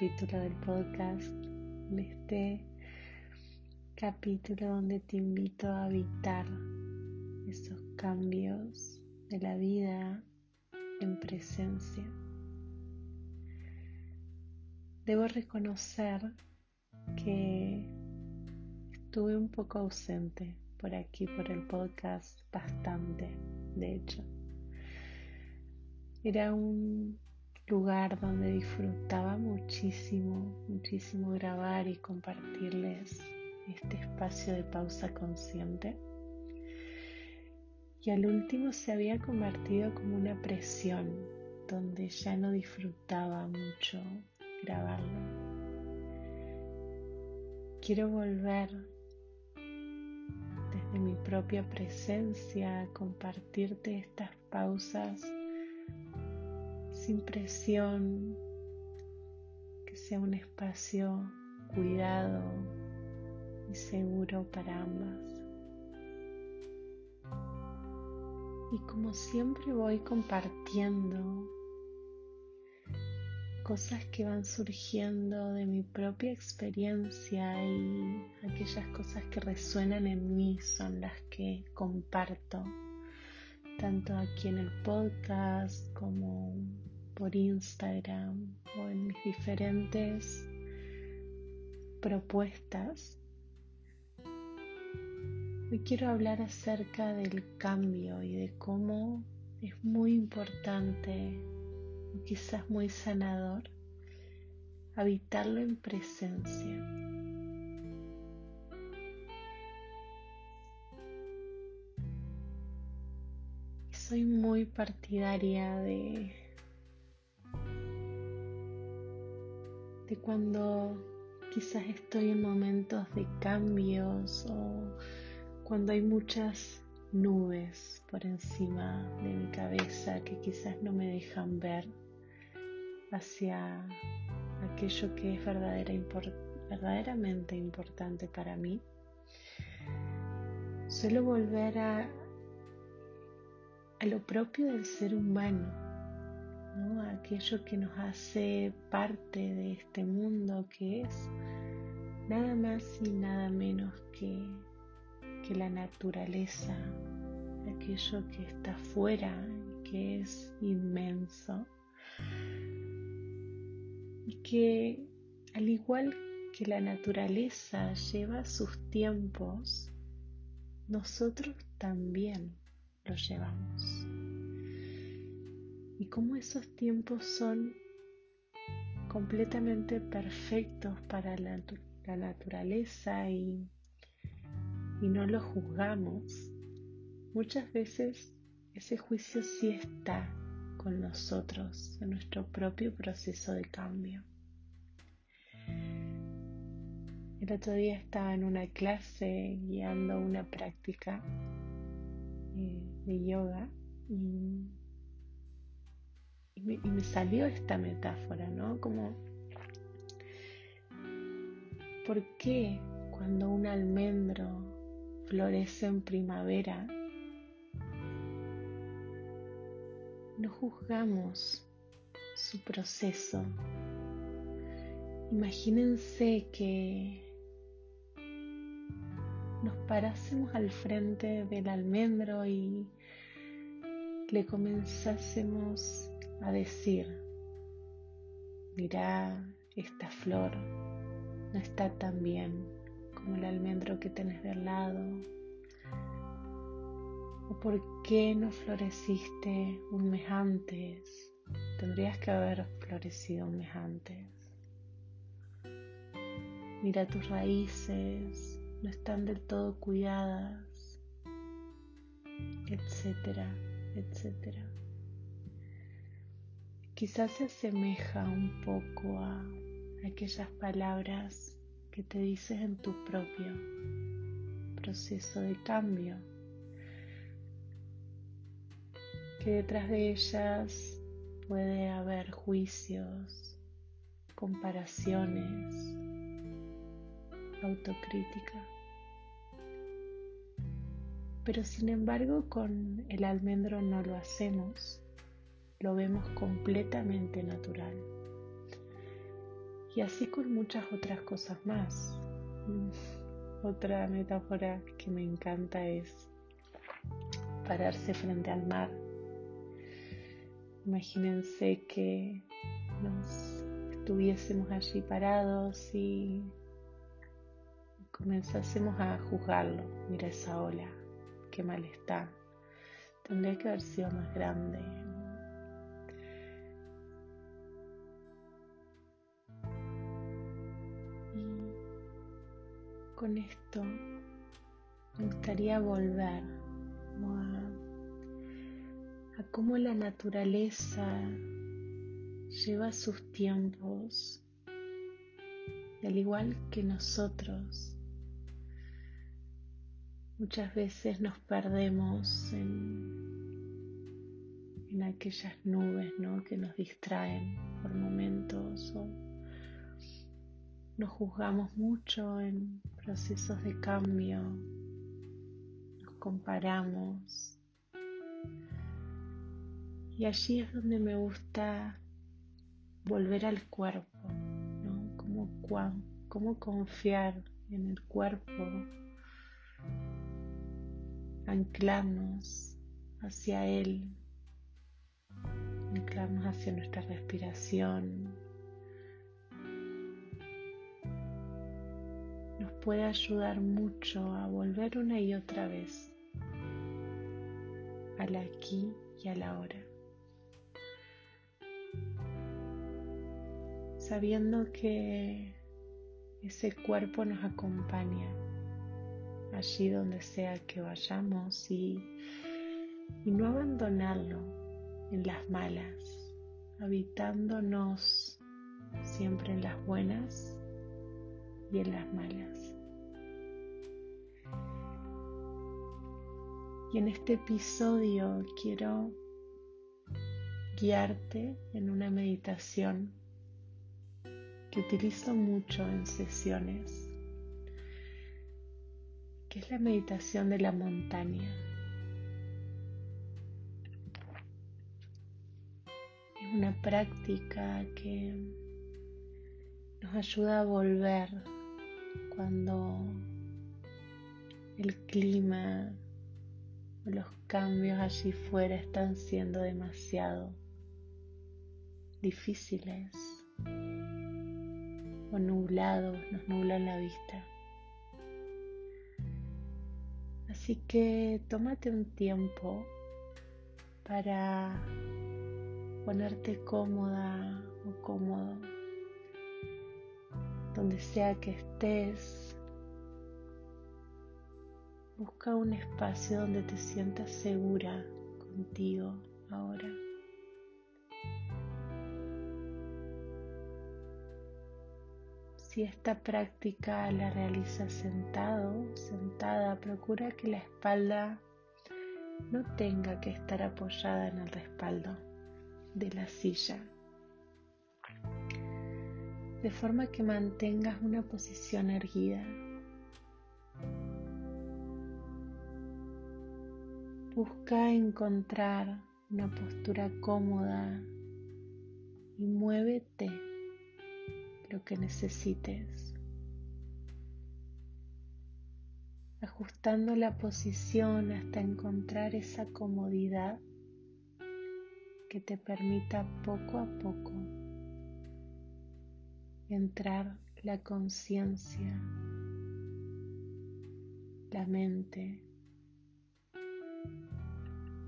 capítulo del podcast, en este capítulo donde te invito a habitar esos cambios de la vida en presencia. Debo reconocer que estuve un poco ausente por aquí, por el podcast, bastante, de hecho. Era un lugar donde disfrutaba muchísimo, muchísimo grabar y compartirles este espacio de pausa consciente. Y al último se había convertido como una presión donde ya no disfrutaba mucho grabarlo. Quiero volver desde mi propia presencia a compartirte estas pausas sin presión, que sea un espacio cuidado y seguro para ambas. Y como siempre voy compartiendo cosas que van surgiendo de mi propia experiencia y aquellas cosas que resuenan en mí son las que comparto, tanto aquí en el podcast como por Instagram o en mis diferentes propuestas. Hoy quiero hablar acerca del cambio y de cómo es muy importante, o quizás muy sanador, habitarlo en presencia. soy muy partidaria de de cuando quizás estoy en momentos de cambios o cuando hay muchas nubes por encima de mi cabeza que quizás no me dejan ver hacia aquello que es verdaderamente importante para mí. Suelo volver a, a lo propio del ser humano aquello que nos hace parte de este mundo que es nada más y nada menos que, que la naturaleza, aquello que está fuera que es inmenso. Y que al igual que la naturaleza lleva sus tiempos, nosotros también los llevamos y cómo esos tiempos son completamente perfectos para la, naturaleza y, y no lo juzgamos, muchas veces ese juicio sí está con nosotros en nuestro propio proceso de cambio. El otro día estaba en una clase guiando una práctica eh, de yoga y y me, salió esta metáfora, ¿no? Como, ¿por qué cuando un almendro florece en primavera, no juzgamos su proceso? Imagínense que nos parásemos al frente del almendro y le comenzásemos a decir, mira, esta flor no está tan bien como el almendro que tenés de al lado. ¿O por qué no floreciste un mes antes? Tendrías que haber florecido un mes antes. Mira tus raíces, no están del todo cuidadas, etcétera, etcétera quizás se asemeja un poco a aquellas palabras que te dices en tu propio proceso de cambio, que detrás de ellas puede haber juicios, comparaciones, autocrítica. Pero sin embargo con el almendro no lo hacemos lo vemos completamente natural. Y así con muchas otras cosas más. Mm, otra metáfora que me encanta es pararse frente al mar. Imagínense que nos estuviésemos allí parados y comenzásemos a juzgarlo. Mira esa ola, qué mal está. Tendría que haber sido más grande, con esto me gustaría volver a, cómo la naturaleza lleva sus tiempos, al igual que nosotros. Muchas veces nos perdemos en, en aquellas nubes ¿no? que nos distraen por momentos o nos juzgamos mucho en procesos de cambio, nos comparamos. Y allí es donde me gusta volver al cuerpo, ¿no? Cómo, confiar en el cuerpo, anclarnos hacia él, anclarnos hacia nuestra respiración, puede ayudar mucho a volver una y otra vez al aquí y a la hora. Sabiendo que ese cuerpo nos acompaña allí donde sea que vayamos y, y no abandonarlo en las malas, habitándonos siempre en las buenas y en las malas. Y en este episodio quiero guiarte en una meditación que utilizo mucho en sesiones, que es la meditación de la montaña. Es una práctica que nos ayuda a volver cuando el clima o los cambios allí fuera están siendo demasiado difíciles o nublados, nos nublan la vista. Así que tómate un tiempo para ponerte cómoda o cómodo donde sea que estés, busca un espacio donde te sientas segura contigo ahora. Si esta práctica la realizas sentado, sentada, procura que la espalda no tenga que estar apoyada en el respaldo de la silla de forma que mantengas una posición erguida. Busca encontrar una postura cómoda y muévete lo que necesites, ajustando la posición hasta encontrar esa comodidad que te permita poco a poco entrar la conciencia, la mente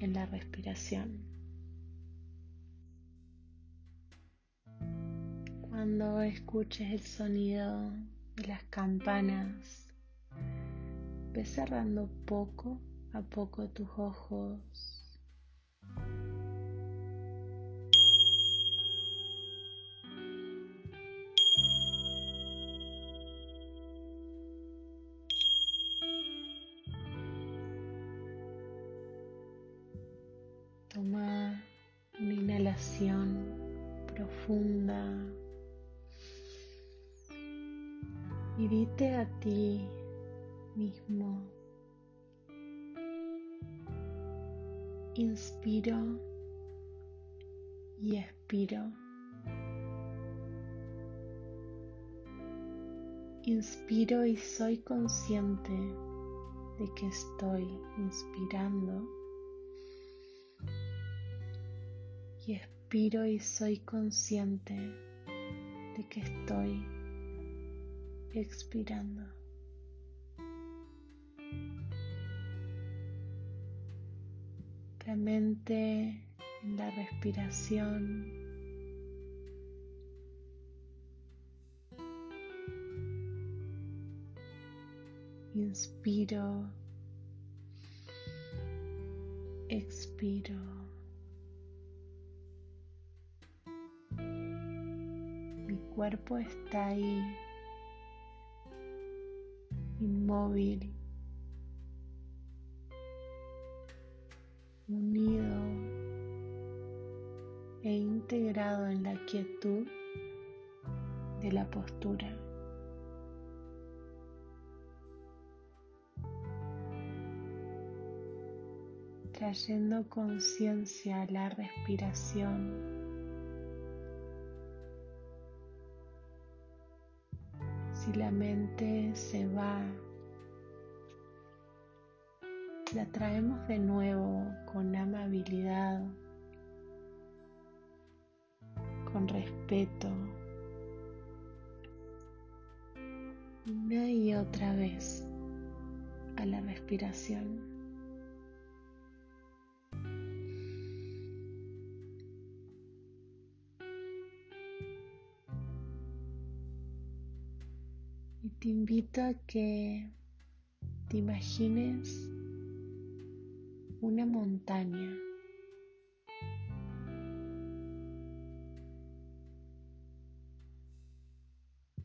en la respiración. Cuando escuches el sonido de las campanas, ve cerrando poco a poco tus ojos inspiro y expiro. Inspiro y soy consciente de que estoy inspirando. Y expiro y soy consciente de que estoy expirando. La mente en la respiración Inspiro, expiro. Mi cuerpo está ahí, inmóvil, unido e integrado en la quietud de la postura. trayendo conciencia a la respiración. Si la mente se va, la traemos de nuevo con amabilidad, con respeto, una y otra vez a la respiración. te invito a que te imagines una montaña.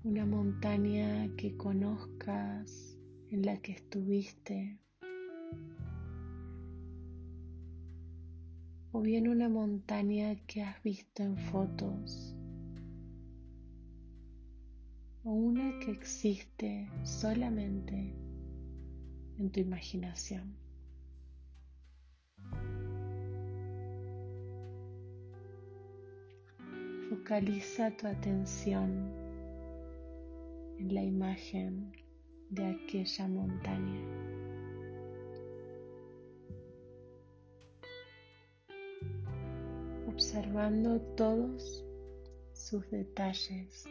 Una montaña que conozcas, en la que estuviste. O bien una montaña que has visto en fotos o una que existe solamente en tu imaginación. Focaliza tu atención en la imagen de aquella montaña. Observando todos sus detalles.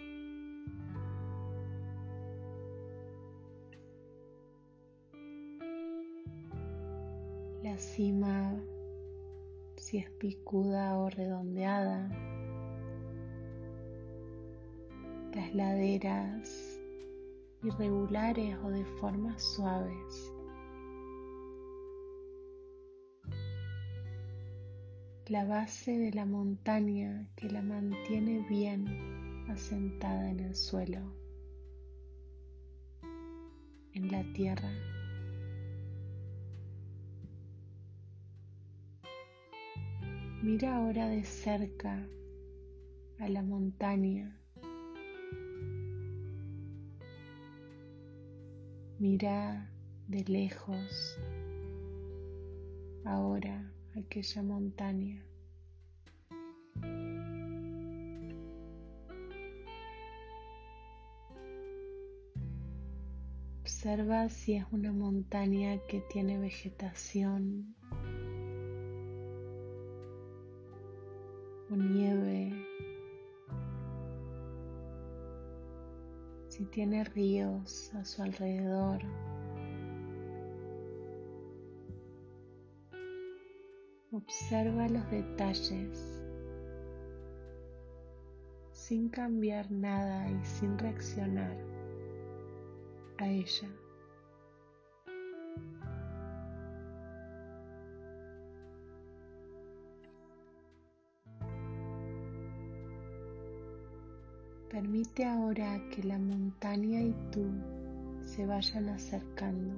la cima, si es picuda o redondeada, las laderas irregulares o de formas suaves. La base de la montaña que la mantiene bien asentada en el suelo, en la tierra. Mira ahora de cerca a la montaña. Mira de lejos ahora aquella montaña. Observa si es una montaña que tiene vegetación o nieve, si tiene ríos a su alrededor. Observa los detalles sin cambiar nada y sin reaccionar a ella. Permite ahora que la montaña y tú se vayan acercando.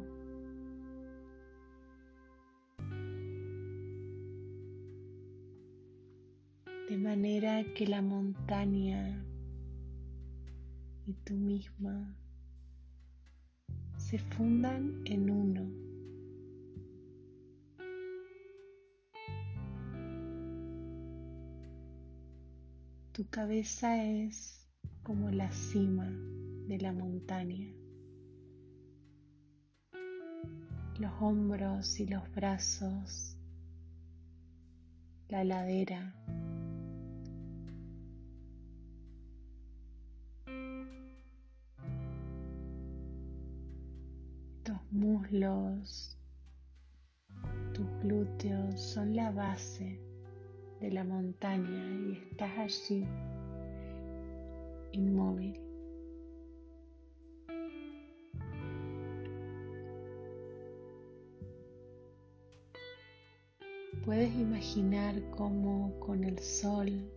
De manera que la montaña y tú misma se fundan en uno. Tu cabeza es como la cima de la montaña, los hombros y los brazos, la ladera. Tus muslos, tus glúteos son la base de la montaña y estás allí inmóvil. Puedes imaginar cómo con el sol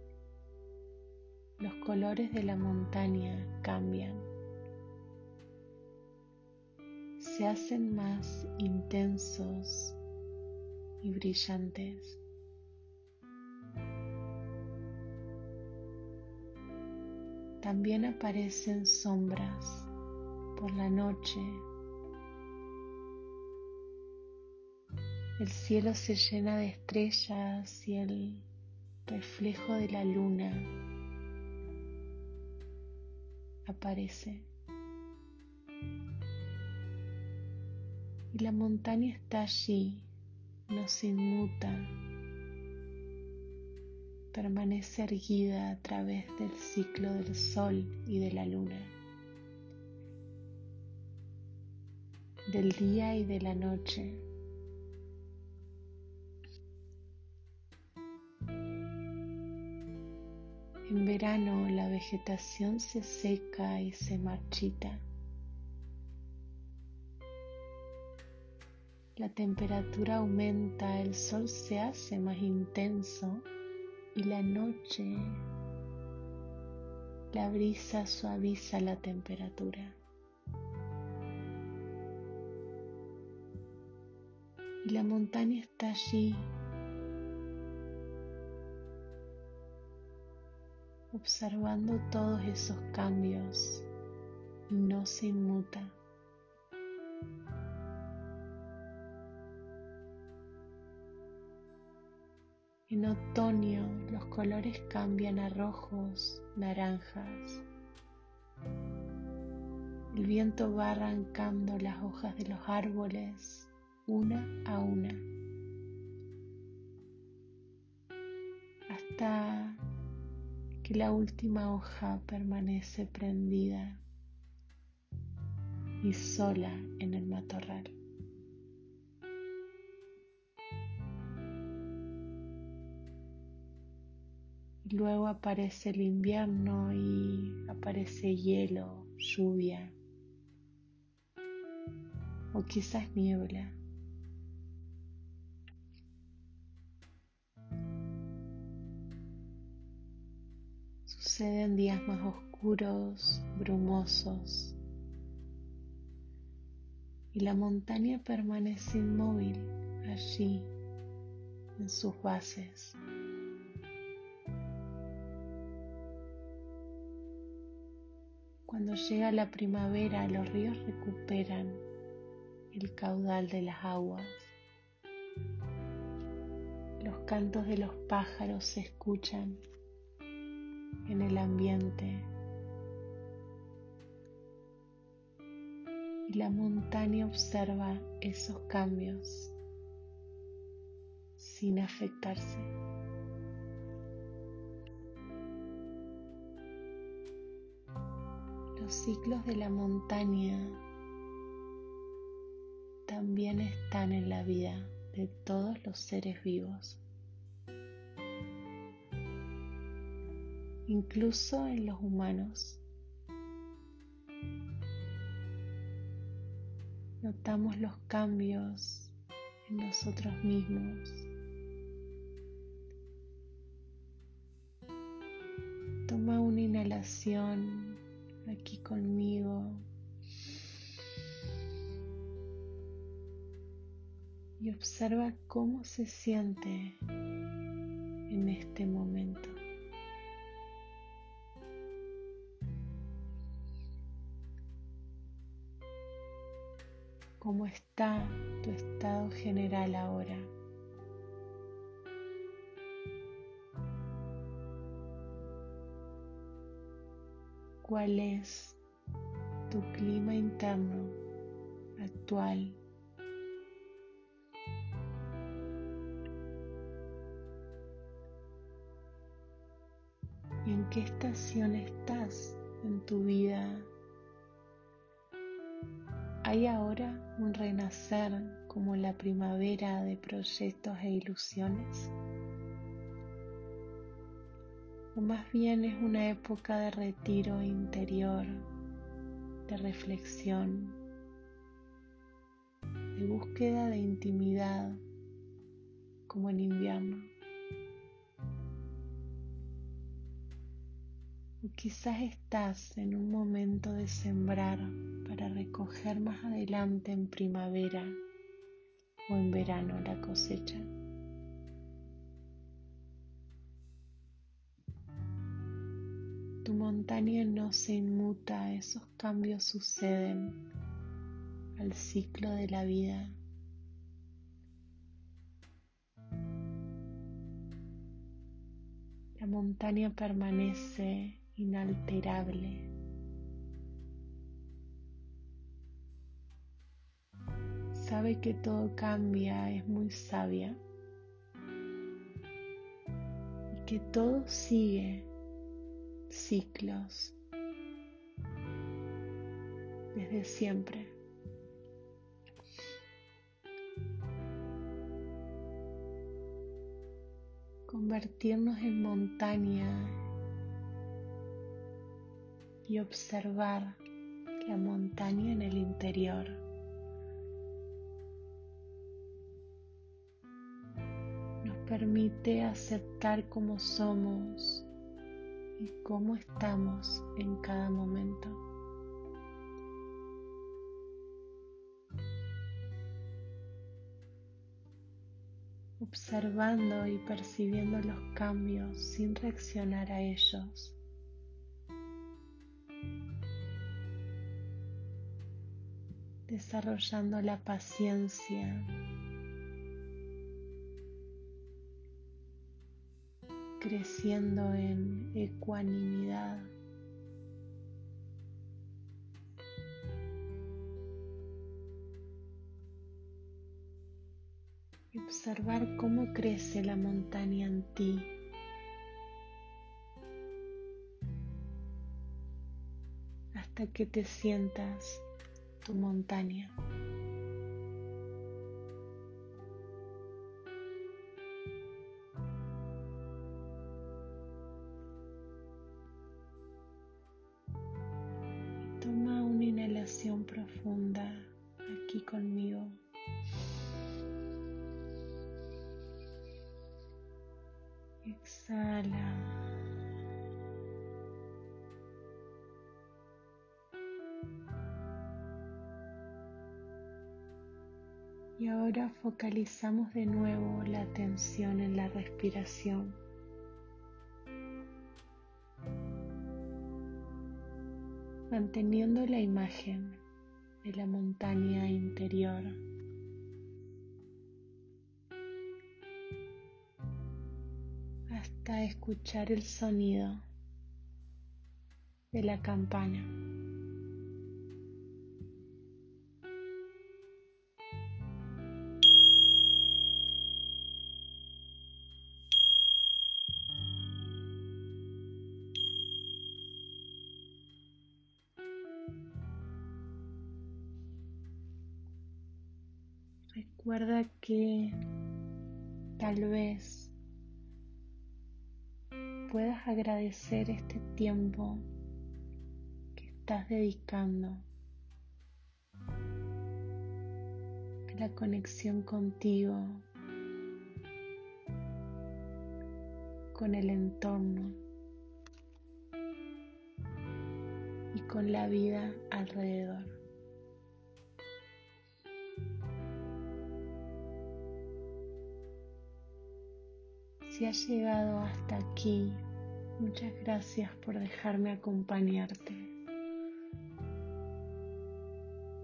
los colores de la montaña cambian, se hacen más intensos y brillantes. También aparecen sombras por la noche. El cielo se llena de estrellas y el reflejo de la luna aparece. Y la montaña está allí, no se inmuta, permanece erguida a través del ciclo del sol y de la luna, del día y de la noche. En verano la vegetación se seca y se marchita. La temperatura aumenta, el sol se hace más intenso y la noche la brisa suaviza la temperatura. Y la montaña está allí, observando todos esos cambios y no se inmuta. En otoño los colores cambian a rojos, naranjas. El viento va arrancando las hojas de los árboles una a una hasta que la última hoja permanece prendida y sola en el matorral. Luego aparece el invierno y aparece hielo, lluvia o quizás niebla. Suceden días más oscuros, brumosos, y la montaña permanece inmóvil allí en sus bases. Cuando llega la primavera los ríos recuperan el caudal de las aguas. Los cantos de los pájaros se escuchan en el ambiente y la montaña observa esos cambios sin afectarse. Los ciclos de la montaña también están en la vida de todos los seres vivos, incluso en los humanos. Notamos los cambios en nosotros mismos. Toma una inhalación aquí conmigo. Y observa cómo se siente en este momento. ¿Cómo está tu estado general ahora? Cuál es tu clima interno actual. ¿Y en qué estación estás en tu vida? ¿Hay ahora un renacer como la primavera de proyectos e ilusiones? O más bien es una época de retiro interior, de reflexión, de búsqueda de intimidad, como en invierno. O quizás estás en un momento de sembrar para recoger más adelante en primavera o en verano la cosecha. Montaña no se inmuta, esos cambios suceden al ciclo de la vida. La montaña permanece inalterable. Sabe que todo cambia, es muy sabia y que todo sigue ciclos desde siempre. Convertirnos en montaña y observar la montaña en el interior. Nos permite aceptar como somos y cómo estamos en cada momento. observando y percibiendo los cambios sin reaccionar a ellos. Desarrollando la paciencia creciendo en ecuanimidad. Y observar cómo crece la montaña en ti. Hasta que te sientas tu montaña. Focalizamos de nuevo la atención en la respiración. manteniendo la imagen de la montaña interior. hasta escuchar el sonido de la campana. Recuerda que tal vez puedas agradecer este tiempo que estás dedicando a la conexión contigo, con el entorno y con la vida alrededor. Si has llegado hasta aquí, muchas gracias por dejarme acompañarte.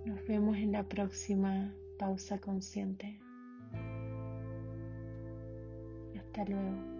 Nos vemos en la próxima pausa consciente. Hasta luego.